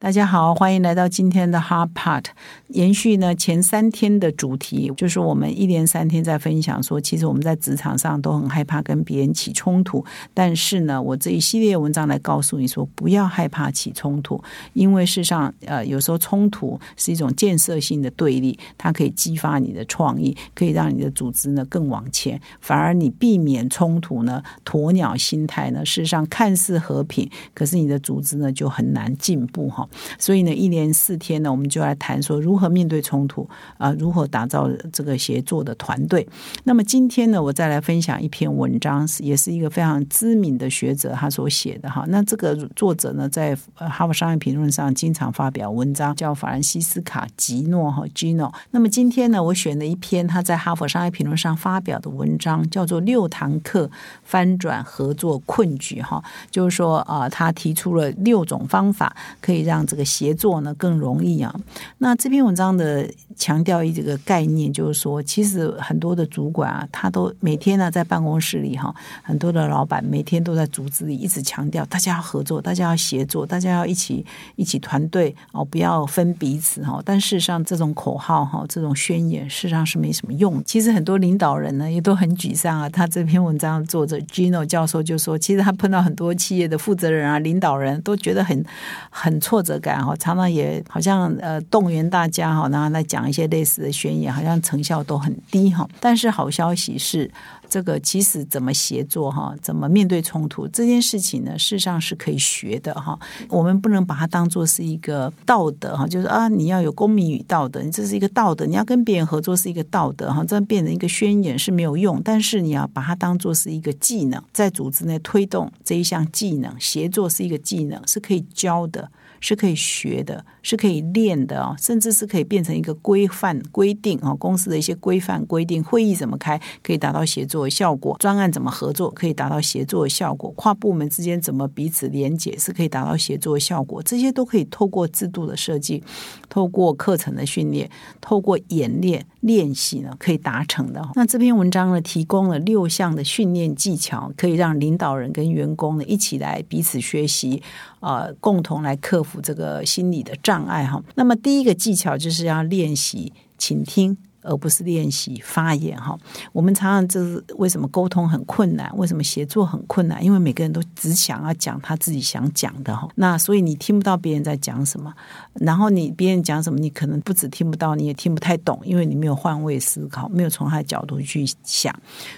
大家好，欢迎来到今天的 Hard Part。延续呢前三天的主题，就是我们一连三天在分享说，其实我们在职场上都很害怕跟别人起冲突。但是呢，我这一系列文章来告诉你说，不要害怕起冲突，因为事实上，呃，有时候冲突是一种建设性的对立，它可以激发你的创意，可以让你的组织呢更往前。反而你避免冲突呢，鸵鸟心态呢，事实上看似和平，可是你的组织呢就很难进步哈。所以呢，一连四天呢，我们就来谈说如何面对冲突啊，如何打造这个协作的团队。那么今天呢，我再来分享一篇文章，也是一个非常知名的学者他所写的哈。那这个作者呢，在哈佛商业评论上经常发表文章，叫法兰西斯卡吉诺哈 Gino。那么今天呢，我选了一篇他在哈佛商业评论上发表的文章，叫做《六堂课翻转合作困局》哈，就是说啊，他提出了六种方法可以让这个协作呢更容易啊。那这篇文章的强调一这个概念，就是说，其实很多的主管啊，他都每天呢在办公室里哈，很多的老板每天都在组织里一直强调，大家要合作，大家要协作，大家要一起一起团队哦，不要分彼此哈。但事实上，这种口号哈，这种宣言，事实上是没什么用。其实很多领导人呢也都很沮丧啊。他这篇文章作者 Gino 教授就说，其实他碰到很多企业的负责人啊、领导人都觉得很很挫折。责感哈，常常也好像呃动员大家哈，然后来讲一些类似的宣言，好像成效都很低哈。但是好消息是，这个其实怎么协作哈，怎么面对冲突这件事情呢，事实上是可以学的哈。我们不能把它当做是一个道德哈，就是啊，你要有公民与道德，你这是一个道德，你要跟别人合作是一个道德哈，这样变成一个宣言是没有用。但是你要把它当做是一个技能，在组织内推动这一项技能，协作是一个技能，是可以教的。是可以学的，是可以练的哦，甚至是可以变成一个规范规定啊。公司的一些规范规定，会议怎么开可以达到协作的效果，专案怎么合作可以达到协作的效果，跨部门之间怎么彼此连结是可以达到协作效果。这些都可以透过制度的设计，透过课程的训练，透过演练练习呢，可以达成的。那这篇文章呢，提供了六项的训练技巧，可以让领导人跟员工呢一起来彼此学习。呃，共同来克服这个心理的障碍哈。那么第一个技巧就是要练习倾听。而不是练习发言哈。我们常常就是为什么沟通很困难，为什么协作很困难？因为每个人都只想要讲他自己想讲的哈。那所以你听不到别人在讲什么，然后你别人讲什么，你可能不止听不到，你也听不太懂，因为你没有换位思考，没有从他的角度去想。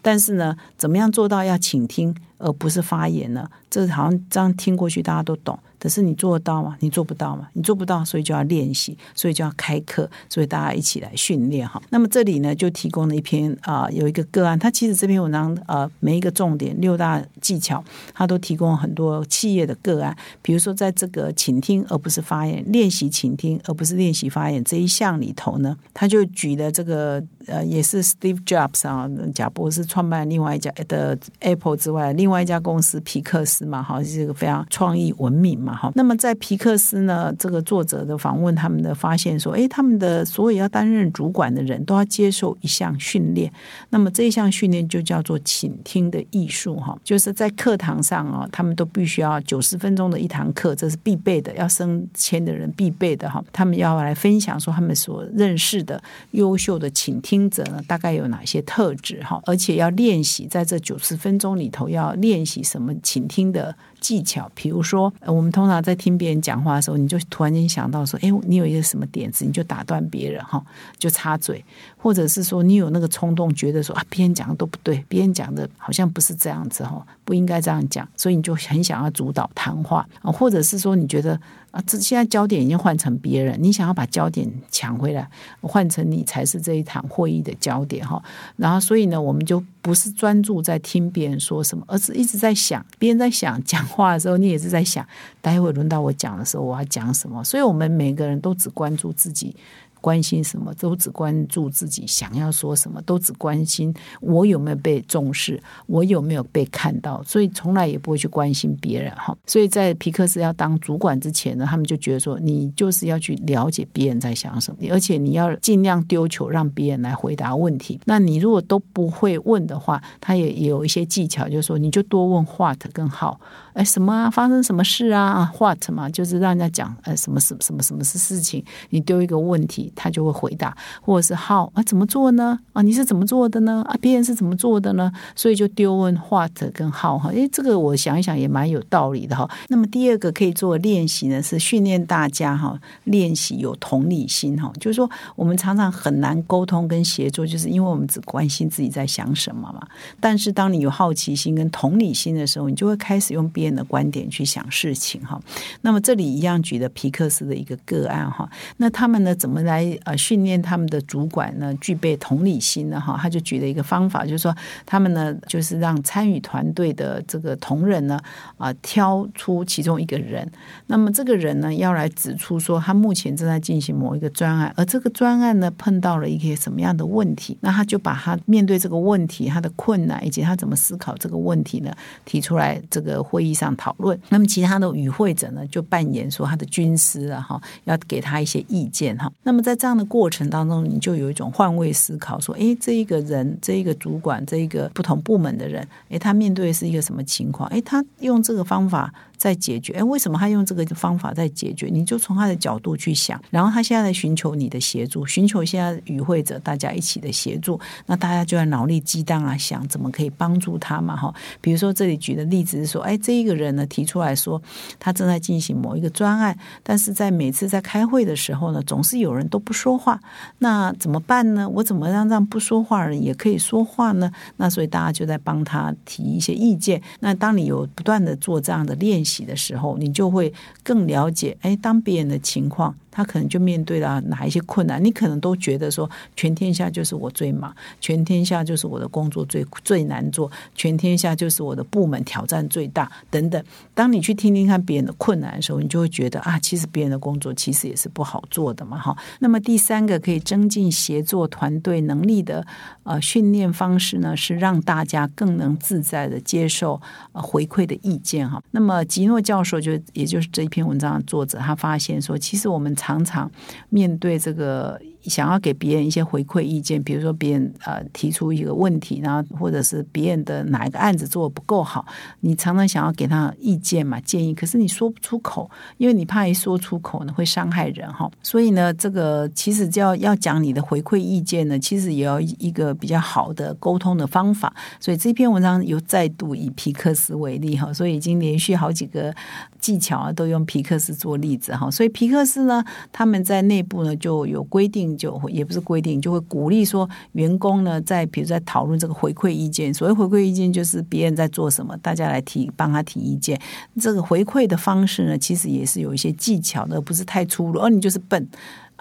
但是呢，怎么样做到要倾听而不是发言呢？这好像这样听过去大家都懂。可是你做得到吗？你做不到吗？你做不到，所以就要练习，所以就要开课，所以大家一起来训练哈。那么这里呢，就提供了一篇啊，有一个个案，它其实这篇文章呃，每一个重点六大技巧，它都提供很多企业的个案。比如说，在这个倾听而不是发言，练习倾听而不是练习发言这一项里头呢，他就举了这个呃，也是 Steve Jobs 啊，贾博士创办另外一家的 Apple 之外，另外一家公司皮克斯嘛，好像，是一个非常创意文明嘛。好，那么在皮克斯呢，这个作者的访问，他们的发现说，哎，他们的所有要担任主管的人都要接受一项训练。那么这一项训练就叫做倾听的艺术，哈，就是在课堂上啊，他们都必须要九十分钟的一堂课，这是必备的，要升迁的人必备的哈。他们要来分享说他们所认识的优秀的倾听者呢，大概有哪些特质哈，而且要练习在这九十分钟里头要练习什么倾听的。技巧，比如说，我们通常在听别人讲话的时候，你就突然间想到说，哎，你有一个什么点子，你就打断别人哈，就插嘴，或者是说你有那个冲动，觉得说啊，别人讲的都不对，别人讲的好像不是这样子哈，不应该这样讲，所以你就很想要主导谈话，或者是说你觉得。啊，这现在焦点已经换成别人，你想要把焦点抢回来，换成你才是这一场会议的焦点哈。然后，所以呢，我们就不是专注在听别人说什么，而是一直在想，别人在想讲话的时候，你也是在想，待会轮到我讲的时候，我要讲什么。所以，我们每个人都只关注自己。关心什么，都只关注自己想要说什么，都只关心我有没有被重视，我有没有被看到，所以从来也不会去关心别人哈。所以在皮克斯要当主管之前呢，他们就觉得说，你就是要去了解别人在想什么，而且你要尽量丢球让别人来回答问题。那你如果都不会问的话，他也有一些技巧，就是说你就多问 what 跟 how。哎，什么啊？发生什么事啊？What 嘛，就是让人家讲，呃，什么什什么什么是事情？你丢一个问题，他就会回答，或者是 How 啊？怎么做呢？啊，你是怎么做的呢？啊，别人是怎么做的呢？所以就丢问 What 跟 How 哈。哎，这个我想一想也蛮有道理的哈。那么第二个可以做练习呢，是训练大家哈，练习有同理心哈。就是说，我们常常很难沟通跟协作，就是因为我们只关心自己在想什么嘛。但是当你有好奇心跟同理心的时候，你就会开始用别人的观点去想事情哈。那么这里一样举的皮克斯的一个个案哈。那他们呢怎么来呃训练他们的主管呢具备同理心呢哈？他就举了一个方法，就是说他们呢就是让参与团队的这个同仁呢啊挑出其中一个人，那么这个人呢要来指出说他目前正在进行某一个专案，而这个专案呢碰到了一些什么样的问题，那他就把他面对这个问题他的困难以及他怎么思考这个问题呢提出来这个会议上讨论。那么其他的与会者呢就扮演说他的军师啊哈，要给他一些意见哈。那么在这样的过程当中，你就有一种换位思考，说哎这一个人这一个主管这一个不同部门的人，哎他面对是一个什么情况？哎他用这个方法。在解决，哎，为什么他用这个方法在解决？你就从他的角度去想，然后他现在在寻求你的协助，寻求现在与会者大家一起的协助，那大家就在脑力激荡啊，想怎么可以帮助他嘛，哈。比如说这里举的例子是说，哎，这一个人呢提出来说，他正在进行某一个专案，但是在每次在开会的时候呢，总是有人都不说话，那怎么办呢？我怎么让让不说话人也可以说话呢？那所以大家就在帮他提一些意见。那当你有不断的做这样的练习。起的时候，你就会更了解。哎，当别人的情况。他可能就面对了哪一些困难，你可能都觉得说，全天下就是我最忙，全天下就是我的工作最最难做，全天下就是我的部门挑战最大等等。当你去听听看别人的困难的时候，你就会觉得啊，其实别人的工作其实也是不好做的嘛，哈。那么第三个可以增进协作团队能力的呃训练方式呢，是让大家更能自在的接受回馈的意见哈。那么吉诺教授就也就是这一篇文章的作者，他发现说，其实我们。常常面对这个。想要给别人一些回馈意见，比如说别人呃提出一个问题，然后或者是别人的哪一个案子做的不够好，你常常想要给他意见嘛建议，可是你说不出口，因为你怕一说出口呢会伤害人哈。所以呢，这个其实就要要讲你的回馈意见呢，其实也要一个比较好的沟通的方法。所以这篇文章又再度以皮克斯为例哈，所以已经连续好几个技巧啊都用皮克斯做例子哈。所以皮克斯呢，他们在内部呢就有规定。就也不是规定，就会鼓励说员工呢，在比如在讨论这个回馈意见。所谓回馈意见，就是别人在做什么，大家来提，帮他提意见。这个回馈的方式呢，其实也是有一些技巧的，不是太粗鲁。而你就是笨。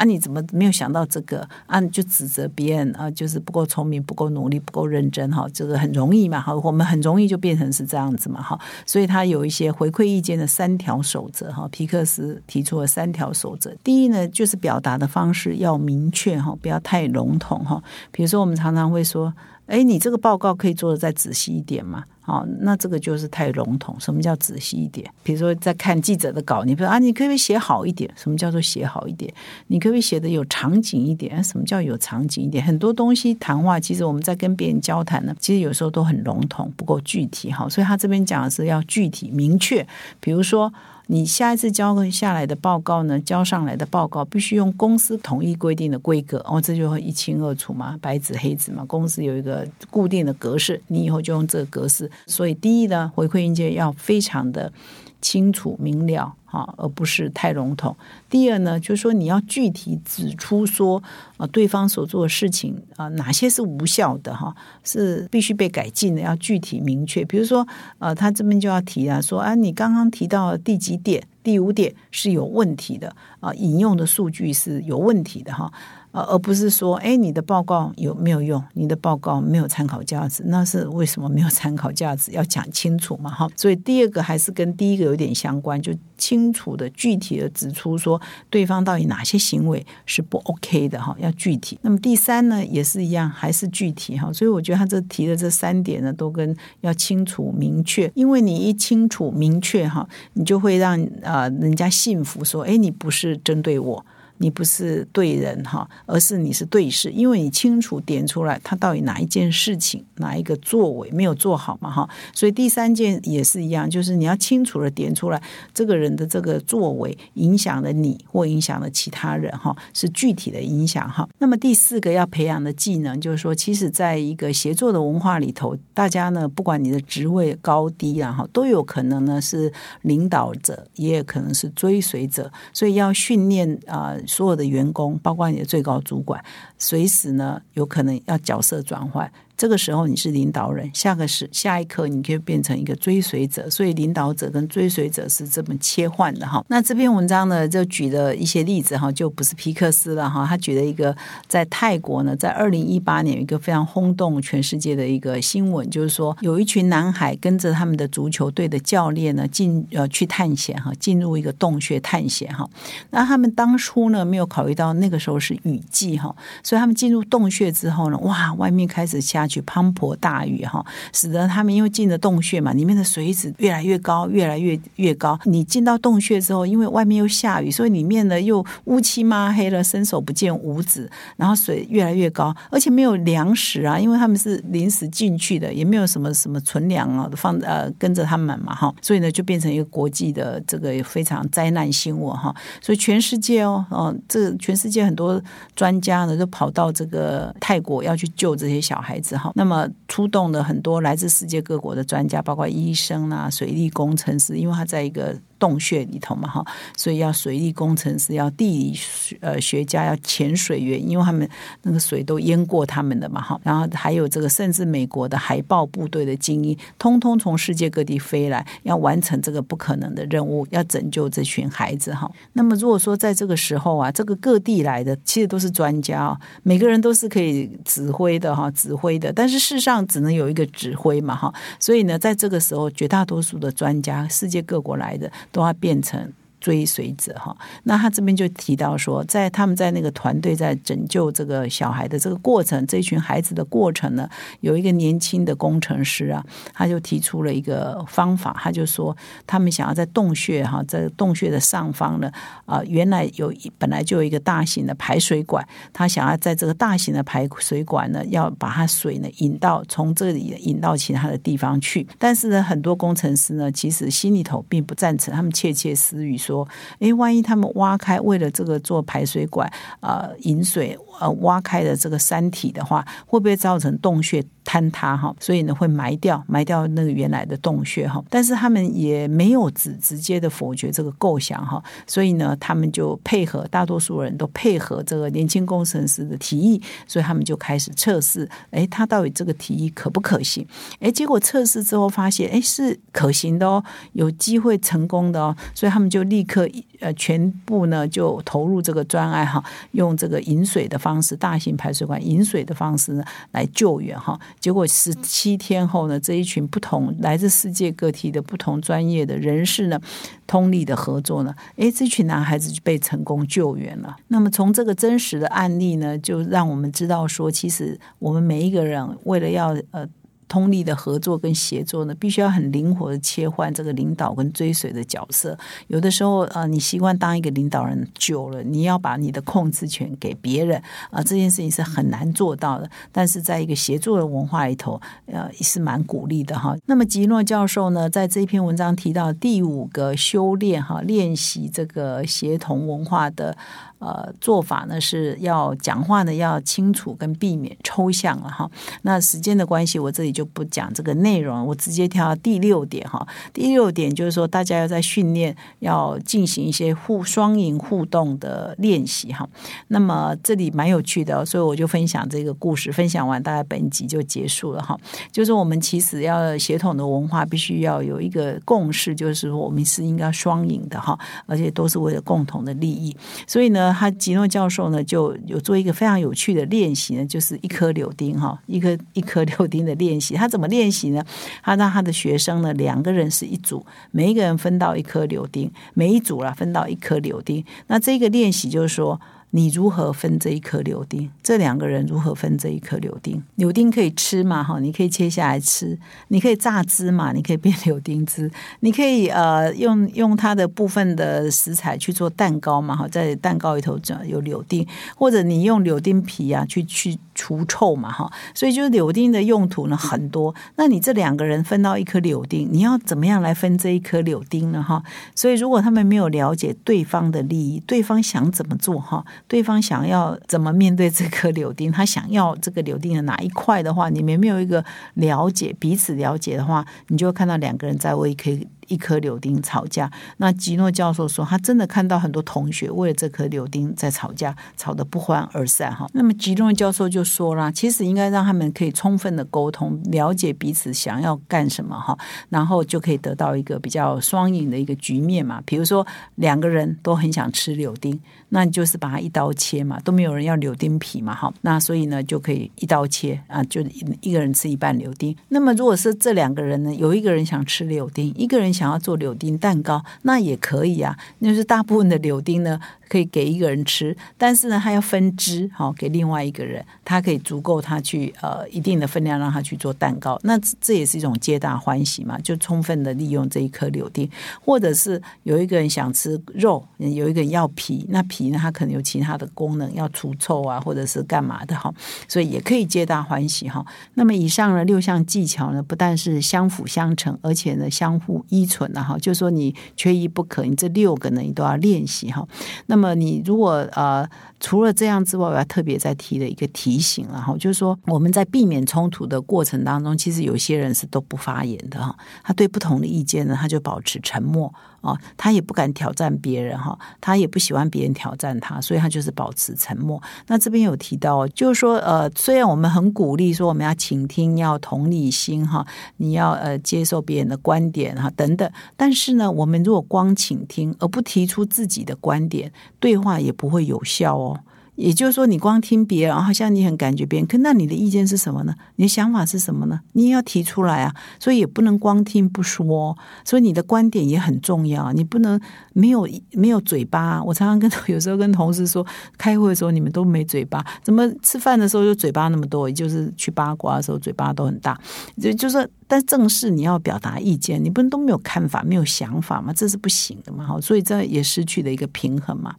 啊！你怎么没有想到这个？啊，就指责别人啊，就是不够聪明、不够努力、不够认真哈。这个很容易嘛，哈，我们很容易就变成是这样子嘛，哈。所以他有一些回馈意见的三条守则哈。皮克斯提出了三条守则。第一呢，就是表达的方式要明确哈，不要太笼统哈。比如说，我们常常会说。哎，你这个报告可以做的再仔细一点吗？好，那这个就是太笼统。什么叫仔细一点？比如说在看记者的稿，你比如啊，你可不可以写好一点？什么叫做写好一点？你可不可以写的有场景一点？什么叫有场景一点？很多东西谈话，其实我们在跟别人交谈呢，其实有时候都很笼统，不够具体。哈，所以他这边讲的是要具体明确。比如说。你下一次交下来的报告呢？交上来的报告必须用公司统一规定的规格哦，这就会一清二楚嘛，白纸黑字嘛。公司有一个固定的格式，你以后就用这个格式。所以第一呢，回馈硬件要非常的清楚明了。哈，而不是太笼统。第二呢，就是说你要具体指出说，啊，对方所做的事情啊，哪些是无效的哈，是必须被改进的，要具体明确。比如说，呃，他这边就要提啊，说啊，你刚刚提到第几点，第五点是有问题的啊，引用的数据是有问题的哈。呃，而不是说，哎，你的报告有没有用？你的报告没有参考价值，那是为什么没有参考价值？要讲清楚嘛，哈。所以第二个还是跟第一个有点相关，就清楚的、具体的指出说对方到底哪些行为是不 OK 的，哈，要具体。那么第三呢，也是一样，还是具体，哈。所以我觉得他这提的这三点呢，都跟要清楚明确，因为你一清楚明确，哈，你就会让啊人家信服，说，哎，你不是针对我。你不是对人哈，而是你是对事，因为你清楚点出来他到底哪一件事情、哪一个作为没有做好嘛哈，所以第三件也是一样，就是你要清楚的点出来这个人的这个作为影响了你或影响了其他人哈，是具体的影响哈。那么第四个要培养的技能就是说，其实在一个协作的文化里头，大家呢不管你的职位高低然后都有可能呢是领导者，也有可能是追随者，所以要训练啊。所有的员工，包括你的最高主管，随时呢有可能要角色转换。这个时候你是领导人，下个时下一刻你可以变成一个追随者，所以领导者跟追随者是这么切换的哈。那这篇文章呢，就举了一些例子哈，就不是皮克斯了哈。他举了一个在泰国呢，在二零一八年有一个非常轰动全世界的一个新闻，就是说有一群男孩跟着他们的足球队的教练呢进呃去探险哈，进入一个洞穴探险哈。那他们当初呢没有考虑到那个时候是雨季哈，所以他们进入洞穴之后呢，哇，外面开始下。去滂沱大雨哈，使得他们因为进了洞穴嘛，里面的水质越来越高，越来越越高。你进到洞穴之后，因为外面又下雨，所以里面呢又乌漆嘛黑了，伸手不见五指。然后水越来越高，而且没有粮食啊，因为他们是临时进去的，也没有什么什么存粮啊，放呃跟着他们嘛哈，所以呢就变成一个国际的这个非常灾难新闻哈。所以全世界哦哦，这全世界很多专家呢都跑到这个泰国要去救这些小孩子。那么出动的很多来自世界各国的专家，包括医生啊、水利工程师，因为他在一个。洞穴里头嘛，哈，所以要水利工程师，要地理学呃学家，要潜水员，因为他们那个水都淹过他们的嘛，哈。然后还有这个，甚至美国的海豹部队的精英，通通从世界各地飞来，要完成这个不可能的任务，要拯救这群孩子，哈。那么如果说在这个时候啊，这个各地来的其实都是专家，每个人都是可以指挥的，哈，指挥的。但是世上只能有一个指挥嘛，哈。所以呢，在这个时候，绝大多数的专家，世界各国来的。都要变成。追随者哈，那他这边就提到说，在他们在那个团队在拯救这个小孩的这个过程，这群孩子的过程呢，有一个年轻的工程师啊，他就提出了一个方法，他就说他们想要在洞穴哈，在洞穴的上方呢，啊，原来有本来就有一个大型的排水管，他想要在这个大型的排水管呢，要把它水呢引到从这里引到其他的地方去，但是呢，很多工程师呢，其实心里头并不赞成，他们窃窃私语。说，哎，万一他们挖开，为了这个做排水管，呃，引水，呃，挖开的这个山体的话，会不会造成洞穴？坍塌哈，所以呢会埋掉埋掉那个原来的洞穴哈，但是他们也没有直直接的否决这个构想哈，所以呢他们就配合大多数人都配合这个年轻工程师的提议，所以他们就开始测试，哎，他到底这个提议可不可行？哎，结果测试之后发现，哎，是可行的哦，有机会成功的哦，所以他们就立刻呃全部呢就投入这个专案哈，用这个引水的方式，大型排水管引水的方式呢来救援哈。结果十七天后呢，这一群不同来自世界各地的不同专业的人士呢，通力的合作呢，诶，这群男孩子就被成功救援了。那么从这个真实的案例呢，就让我们知道说，其实我们每一个人为了要呃。通力的合作跟协作呢，必须要很灵活的切换这个领导跟追随的角色。有的时候，呃，你习惯当一个领导人久了，你要把你的控制权给别人啊，这件事情是很难做到的。但是在一个协作的文化里头，呃，也是蛮鼓励的哈。那么吉诺教授呢，在这篇文章提到第五个修炼哈，练习这个协同文化的。呃，做法呢是要讲话呢要清楚跟避免抽象了哈。那时间的关系，我这里就不讲这个内容，我直接跳到第六点哈。第六点就是说，大家要在训练要进行一些互双赢互动的练习哈。那么这里蛮有趣的，所以我就分享这个故事。分享完，大概本集就结束了哈。就是我们其实要协同的文化，必须要有一个共识，就是我们是应该双赢的哈，而且都是为了共同的利益。所以呢。那，他吉诺教授呢就有做一个非常有趣的练习呢，就是一颗柳丁哈，一颗一颗柳丁的练习。他怎么练习呢？他让他的学生呢两个人是一组，每一个人分到一颗柳丁，每一组啦分到一颗柳丁。那这个练习就是说。你如何分这一颗柳丁？这两个人如何分这一颗柳丁？柳丁可以吃嘛？哈，你可以切下来吃，你可以榨汁嘛？你可以变柳丁汁，你可以呃用用它的部分的食材去做蛋糕嘛？哈，在蛋糕里头有柳丁，或者你用柳丁皮啊去去除臭嘛？哈，所以就是柳丁的用途呢很多。那你这两个人分到一颗柳丁，你要怎么样来分这一颗柳丁呢？哈，所以如果他们没有了解对方的利益，对方想怎么做哈？对方想要怎么面对这颗柳丁？他想要这个柳丁的哪一块的话，你们没有一个了解，彼此了解的话，你就会看到两个人在为可以。一颗柳丁吵架，那吉诺教授说，他真的看到很多同学为了这颗柳丁在吵架，吵得不欢而散哈。那么吉诺教授就说啦，其实应该让他们可以充分的沟通，了解彼此想要干什么哈，然后就可以得到一个比较双赢的一个局面嘛。比如说两个人都很想吃柳丁，那你就是把它一刀切嘛，都没有人要柳丁皮嘛哈，那所以呢就可以一刀切啊，就一个人吃一半柳丁。那么如果是这两个人呢，有一个人想吃柳丁，一个人。想要做柳丁蛋糕，那也可以啊。那是大部分的柳丁呢。可以给一个人吃，但是呢，他要分支好给另外一个人，他可以足够他去呃一定的分量让他去做蛋糕，那这也是一种皆大欢喜嘛，就充分的利用这一颗柳丁，或者是有一个人想吃肉，有一个人要皮，那皮呢它可能有其他的功能，要除臭啊，或者是干嘛的哈，所以也可以皆大欢喜哈。那么以上的六项技巧呢，不但是相辅相成，而且呢相互依存了哈，就是说你缺一不可，你这六个呢你都要练习哈。那么你如果呃除了这样之外，我要特别再提的一个提醒，然后就是说我们在避免冲突的过程当中，其实有些人是都不发言的哈，他对不同的意见呢，他就保持沉默。哦，他也不敢挑战别人哈，他也不喜欢别人挑战他，所以他就是保持沉默。那这边有提到，就是说，呃，虽然我们很鼓励说我们要倾听，要同理心哈，你要呃接受别人的观点哈等等，但是呢，我们如果光倾听而不提出自己的观点，对话也不会有效哦。也就是说，你光听别人，好像你很感觉别人，可那你的意见是什么呢？你的想法是什么呢？你也要提出来啊！所以也不能光听不说，所以你的观点也很重要。你不能没有没有嘴巴。我常常跟有时候跟同事说，开会的时候你们都没嘴巴，怎么吃饭的时候就嘴巴那么多？也就是去八卦的时候嘴巴都很大。就就是，但正是你要表达意见，你不能都没有看法、没有想法嘛？这是不行的嘛！哈，所以这也失去了一个平衡嘛。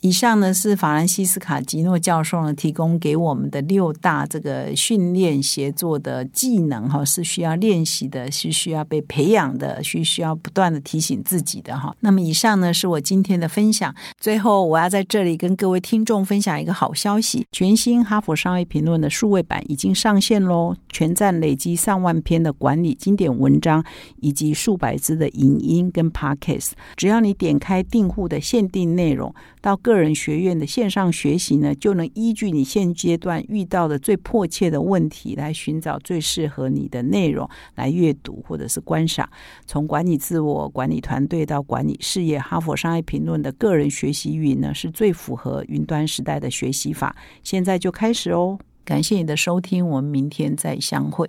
以上呢是法兰西斯卡吉诺教授呢提供给我们的六大这个训练协作的技能哈，是需要练习的，是需要被培养的，是需要不断的提醒自己的哈。那么以上呢是我今天的分享。最后我要在这里跟各位听众分享一个好消息：全新《哈佛商业评论》的数位版已经上线喽，全站累积上万篇的管理经典文章，以及数百支的影音跟 podcast。只要你点开订户的限定内容到。个人学院的线上学习呢，就能依据你现阶段遇到的最迫切的问题，来寻找最适合你的内容来阅读或者是观赏。从管理自我、管理团队到管理事业，哈佛商业评论的个人学习云呢，是最符合云端时代的学习法。现在就开始哦！感谢你的收听，我们明天再相会。